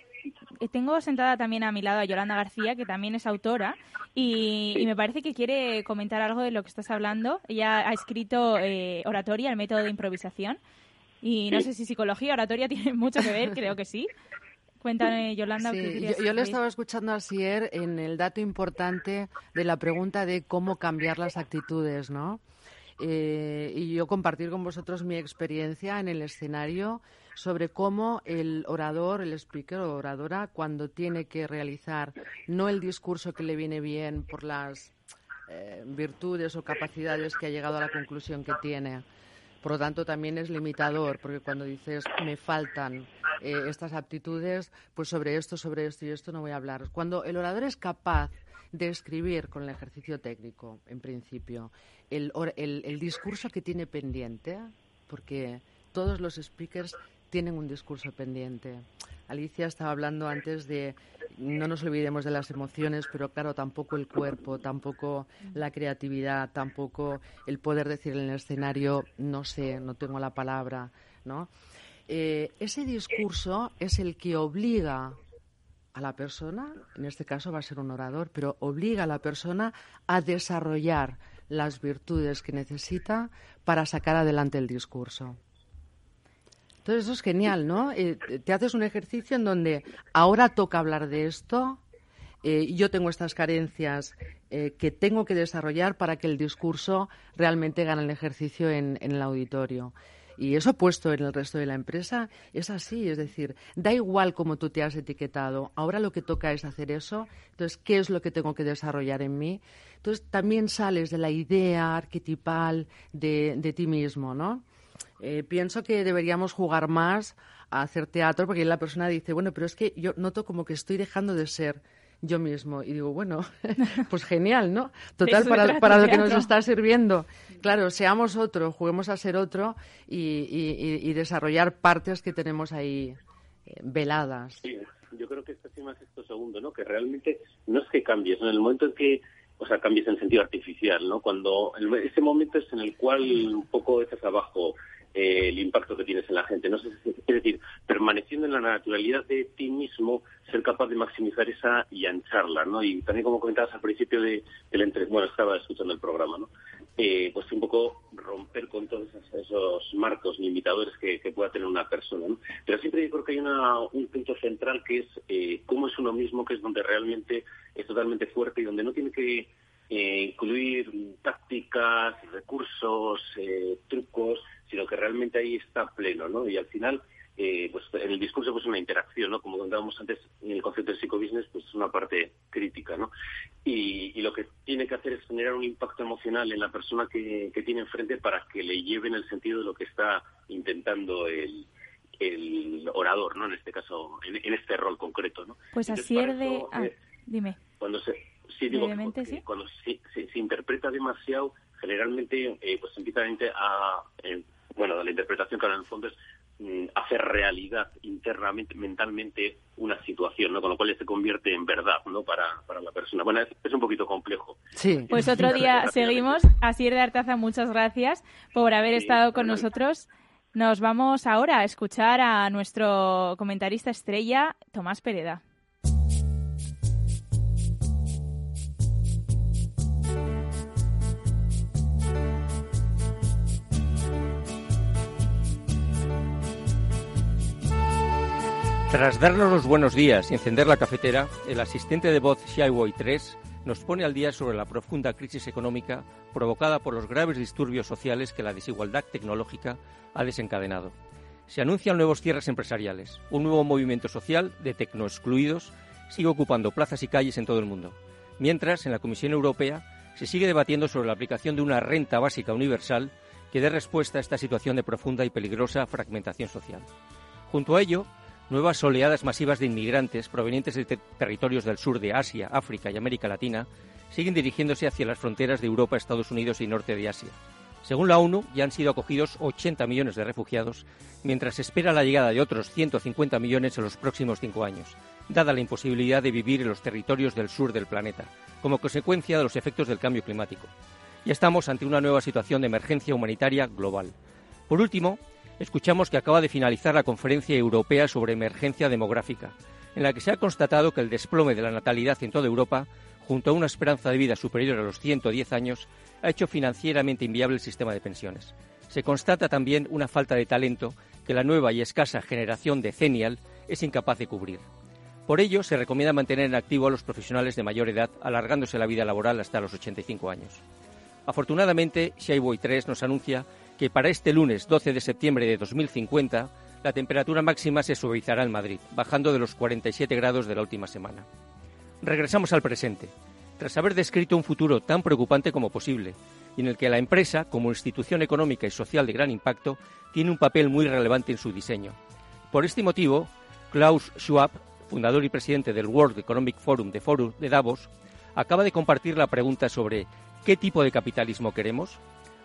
B: eh, tengo sentada también a mi lado a Yolanda García, que también es autora, y, me parece que quiere comentar algo de lo que estás hablando. Ella ha escrito eh, Oratoria, el método de improvisación, y no sé si psicología, oratoria tiene mucho que ver, creo que sí. Cuéntame, Yolanda.
E: yo, yo le estaba escuchando a Sier en el dato importante de la pregunta de cómo cambiar las actitudes, ¿no? Eh, y yo compartir con vosotros mi experiencia en el escenario sobre cómo el orador, el speaker o oradora, cuando tiene que realizar no el discurso que le viene bien por las eh, virtudes o capacidades que ha llegado a la conclusión que tiene. Por lo tanto, también es limitador, porque cuando dices me faltan eh, estas aptitudes, pues sobre esto, sobre esto y esto no voy a hablar. Cuando el orador es capaz de escribir con el ejercicio técnico, en principio, el, el discurso que tiene pendiente, porque todos los speakers tienen un discurso pendiente. Alicia estaba hablando antes de no nos olvidemos de las emociones, pero claro, tampoco el cuerpo, tampoco la creatividad, tampoco el poder decir en el escenario, no sé, no tengo la palabra, ¿no? Eh, ese discurso es el que obliga a la persona, en este caso va a ser un orador, pero obliga a la persona a desarrollar las virtudes que necesita para sacar adelante el discurso. Entonces eso es genial, ¿no? Eh, te haces un ejercicio en donde ahora toca hablar de esto, eh, yo tengo estas carencias que tengo que desarrollar para que el discurso realmente gane el ejercicio en el auditorio. Y eso puesto en el resto de la empresa es así, es decir, da igual cómo tú te has etiquetado, ahora lo que toca es hacer eso, entonces, ¿qué es lo que tengo que desarrollar en mí? Entonces, también sales de la idea arquetipal de ti mismo, ¿no? Eh, pienso que deberíamos jugar más a hacer teatro porque la persona dice, bueno, pero es que yo noto como que estoy dejando de ser yo mismo. Y digo, bueno, pues genial, ¿no? Total, para, para lo que nos está sirviendo. Claro, seamos otro, juguemos a ser otro y, desarrollar partes que tenemos ahí eh, veladas.
G: Sí, yo creo que esto sí más esto segundo, ¿no? Que realmente no es que cambies, en el momento en que o sea, cambies en sentido artificial, ¿no? Cuando ese momento es en el cual un poco estás abajo eh, el impacto que tienes en la gente. No sé, es decir, permaneciendo en la naturalidad de ti mismo, ser capaz de maximizar esa y ancharla, ¿no? Y también como comentabas al principio de, del entre... bueno, estaba escuchando el programa, ¿no? Eh, pues un poco romper con todos esos, marcos limitadores que, pueda tener una persona, ¿no? Pero siempre yo creo que hay una, un punto central que es eh, cómo es uno mismo, que es donde realmente es totalmente fuerte y donde no tiene que incluir tácticas, recursos, trucos, sino que realmente ahí está pleno, ¿no? Y al final, eh, pues en el discurso pues una interacción, ¿no? Como contábamos antes, en el concepto de psicobusiness, pues es una parte crítica, ¿no? Y, lo que tiene que hacer es generar un impacto emocional en la persona que, tiene enfrente para que le lleve en el sentido de lo que está intentando el, orador, ¿no? En este caso, en, este rol concreto, ¿no?
B: Pues así es de... Ah, eh, dime.
G: Cuando se... Sí, digo, cuando se, interpreta demasiado, generalmente eh, pues empieza a, bueno, la interpretación que ahora en el fondo es mm, hacer realidad internamente, mentalmente, una situación, ¿no? Con lo cual se convierte en verdad, ¿no? Para, para la persona. Bueno, es, un poquito complejo.
B: Sí. Pues otro día seguimos. Así de Artaza, muchas gracias por haber estado con nosotros. Nos vamos ahora a escuchar a nuestro comentarista estrella, Tomás Pereda.
H: Tras darnos los buenos días y encender la cafetera, el asistente de voz Xiaowei 3 nos pone al día sobre la profunda crisis económica provocada por los graves disturbios sociales que la desigualdad tecnológica ha desencadenado. Se anuncian nuevos cierres empresariales. Un nuevo movimiento social de tecnoexcluidos sigue ocupando plazas y calles en todo el mundo. Mientras, en la Comisión Europea se sigue debatiendo sobre la aplicación de una renta básica universal que dé respuesta a esta situación de profunda y peligrosa fragmentación social. Junto a ello, nuevas oleadas masivas de inmigrantes provenientes de territorios del sur de Asia, África y América Latina siguen dirigiéndose hacia las fronteras de Europa, Estados Unidos y norte de Asia. Según la ONU, ya han sido acogidos 80 millones de refugiados, mientras se espera la llegada de otros 150 millones en los próximos cinco años, dada la imposibilidad de vivir en los territorios del sur del planeta, como consecuencia de los efectos del cambio climático. Ya estamos ante una nueva situación de emergencia humanitaria global. Por último, escuchamos que acaba de finalizar la Conferencia Europea sobre Emergencia Demográfica, en la que se ha constatado que el desplome de la natalidad en toda Europa, junto a una esperanza de vida superior a los 110 años, ha hecho financieramente inviable el sistema de pensiones. Se constata también una falta de talento que la nueva y escasa generación de Cenial es incapaz de cubrir. Por ello, se recomienda mantener en activo a los profesionales de mayor edad, alargándose la vida laboral hasta los 85 años. Afortunadamente, Xiaoboy 3 nos anuncia que para este lunes 12 de septiembre de 2050 la temperatura máxima se suavizará en Madrid, bajando de los 47 grados de la última semana. Regresamos al presente. Tras haber descrito un futuro tan preocupante como posible, y en el que la empresa, como institución económica y social de gran impacto, tiene un papel muy relevante en su diseño. Por este motivo, Klaus Schwab, fundador y presidente del World Economic Forum de, Forum de Davos, acaba de compartir la pregunta sobre ¿qué tipo de capitalismo queremos?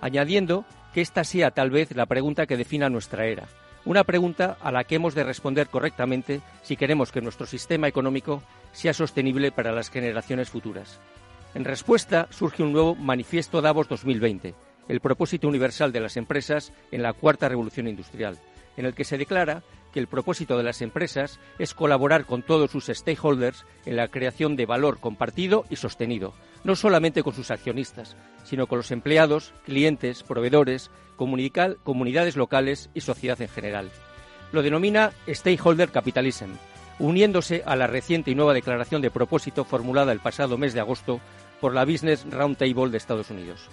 H: Añadiendo que esta sea tal vez la pregunta que defina nuestra era, una pregunta a la que hemos de responder correctamente si queremos que nuestro sistema económico sea sostenible para las generaciones futuras. En respuesta surge un nuevo Manifiesto Davos 2020, el propósito universal de las empresas en la cuarta revolución industrial, en el que se declara que el propósito de las empresas es colaborar con todos sus stakeholders en la creación de valor compartido y sostenido, no solamente con sus accionistas, sino con los empleados, clientes, proveedores, comunidades locales y sociedad en general. Lo denomina Stakeholder Capitalism, uniéndose a la reciente y nueva declaración de propósito formulada el pasado mes de agosto por la Business Roundtable de Estados Unidos.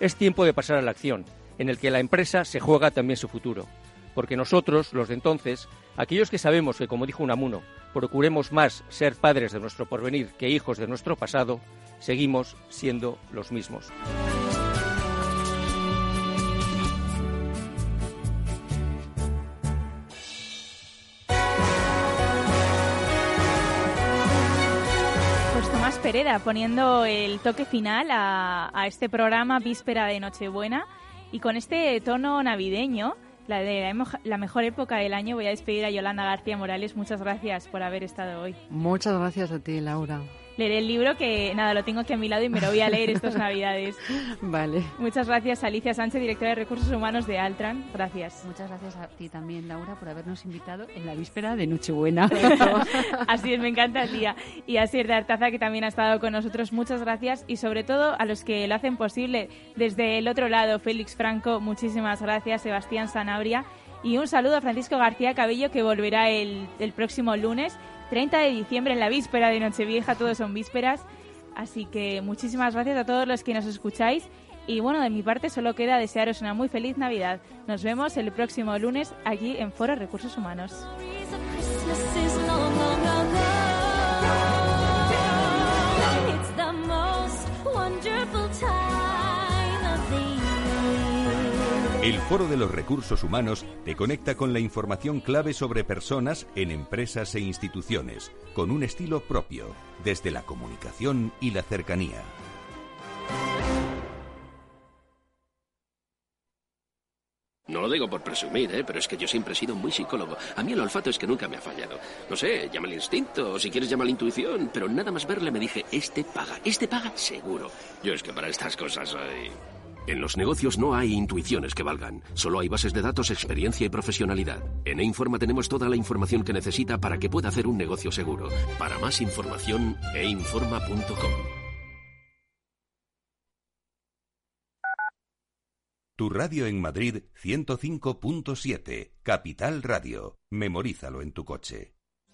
H: Es tiempo de pasar a la acción, en el que la empresa se juega también su futuro, porque nosotros, los de entonces, aquellos que sabemos que, como dijo Unamuno, procuremos más ser padres de nuestro porvenir que hijos de nuestro pasado, seguimos siendo los mismos.
B: Pues Tomás Pereda poniendo el toque final a, a este programa Víspera de Nochebuena y con este tono navideño la de la mejor época del año. Voy a despedir a Yolanda García Morales. Muchas gracias por haber estado hoy.
E: Muchas gracias a ti, Laura
B: leeré el libro que, nada, lo tengo aquí a mi lado y me lo voy a leer estas Navidades.
E: Vale.
B: Muchas gracias, Alicia Sánchez, directora de Recursos Humanos de Altran. Gracias.
C: Muchas gracias a ti también, Laura, por habernos invitado en la víspera de Nochebuena.
B: así es, me encanta el día. Y a Sir de Artaza, que también ha estado con nosotros. Muchas gracias. Y sobre todo a los que lo hacen posible desde el otro lado, Félix Franco, muchísimas gracias. Sebastián Sanabria. Y un saludo a Francisco García Cabello, que volverá el, próximo lunes 30 de diciembre, en la víspera de Nochevieja, todos son vísperas. Así que muchísimas gracias a todos los que nos escucháis. Y bueno, de mi parte solo queda desearos una muy feliz Navidad. Nos vemos el próximo lunes aquí en Foro Recursos Humanos.
A: El Foro de los Recursos Humanos te conecta con la información clave sobre personas en empresas e instituciones, con un estilo propio, desde la comunicación y la cercanía.
I: No lo digo por presumir, ¿eh? pero es que yo siempre he sido muy psicólogo. A mí el olfato es que nunca me ha fallado. No sé, llama el instinto, o si quieres llama la intuición, pero nada más verle me dije, este paga, este paga seguro. Yo es que para estas cosas soy... En los negocios no hay intuiciones que valgan, solo hay bases de datos, experiencia y profesionalidad. En E-Informa tenemos toda la información que necesita para que pueda hacer un negocio seguro. Para más información, einforma.com.
A: Tu radio en Madrid 105.7, Capital Radio. Memorízalo en tu coche.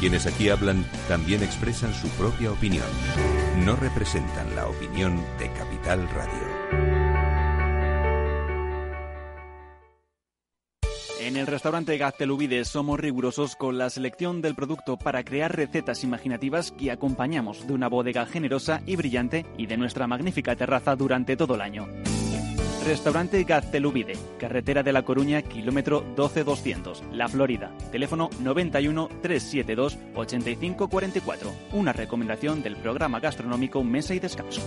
A: Quienes aquí hablan también expresan su propia opinión. No representan la opinión de Capital Radio.
F: En el restaurante Gaztelubides somos rigurosos con la selección del producto para crear recetas imaginativas que acompañamos de una bodega generosa y brillante y de nuestra magnífica terraza durante todo el año. Restaurante Gaztelubide, carretera de La Coruña, kilómetro 12200, La Florida. Teléfono 91 372 8544. Una recomendación del programa gastronómico Mesa y Descanso.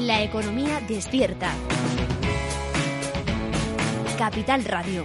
J: La economía despierta. Capital Radio.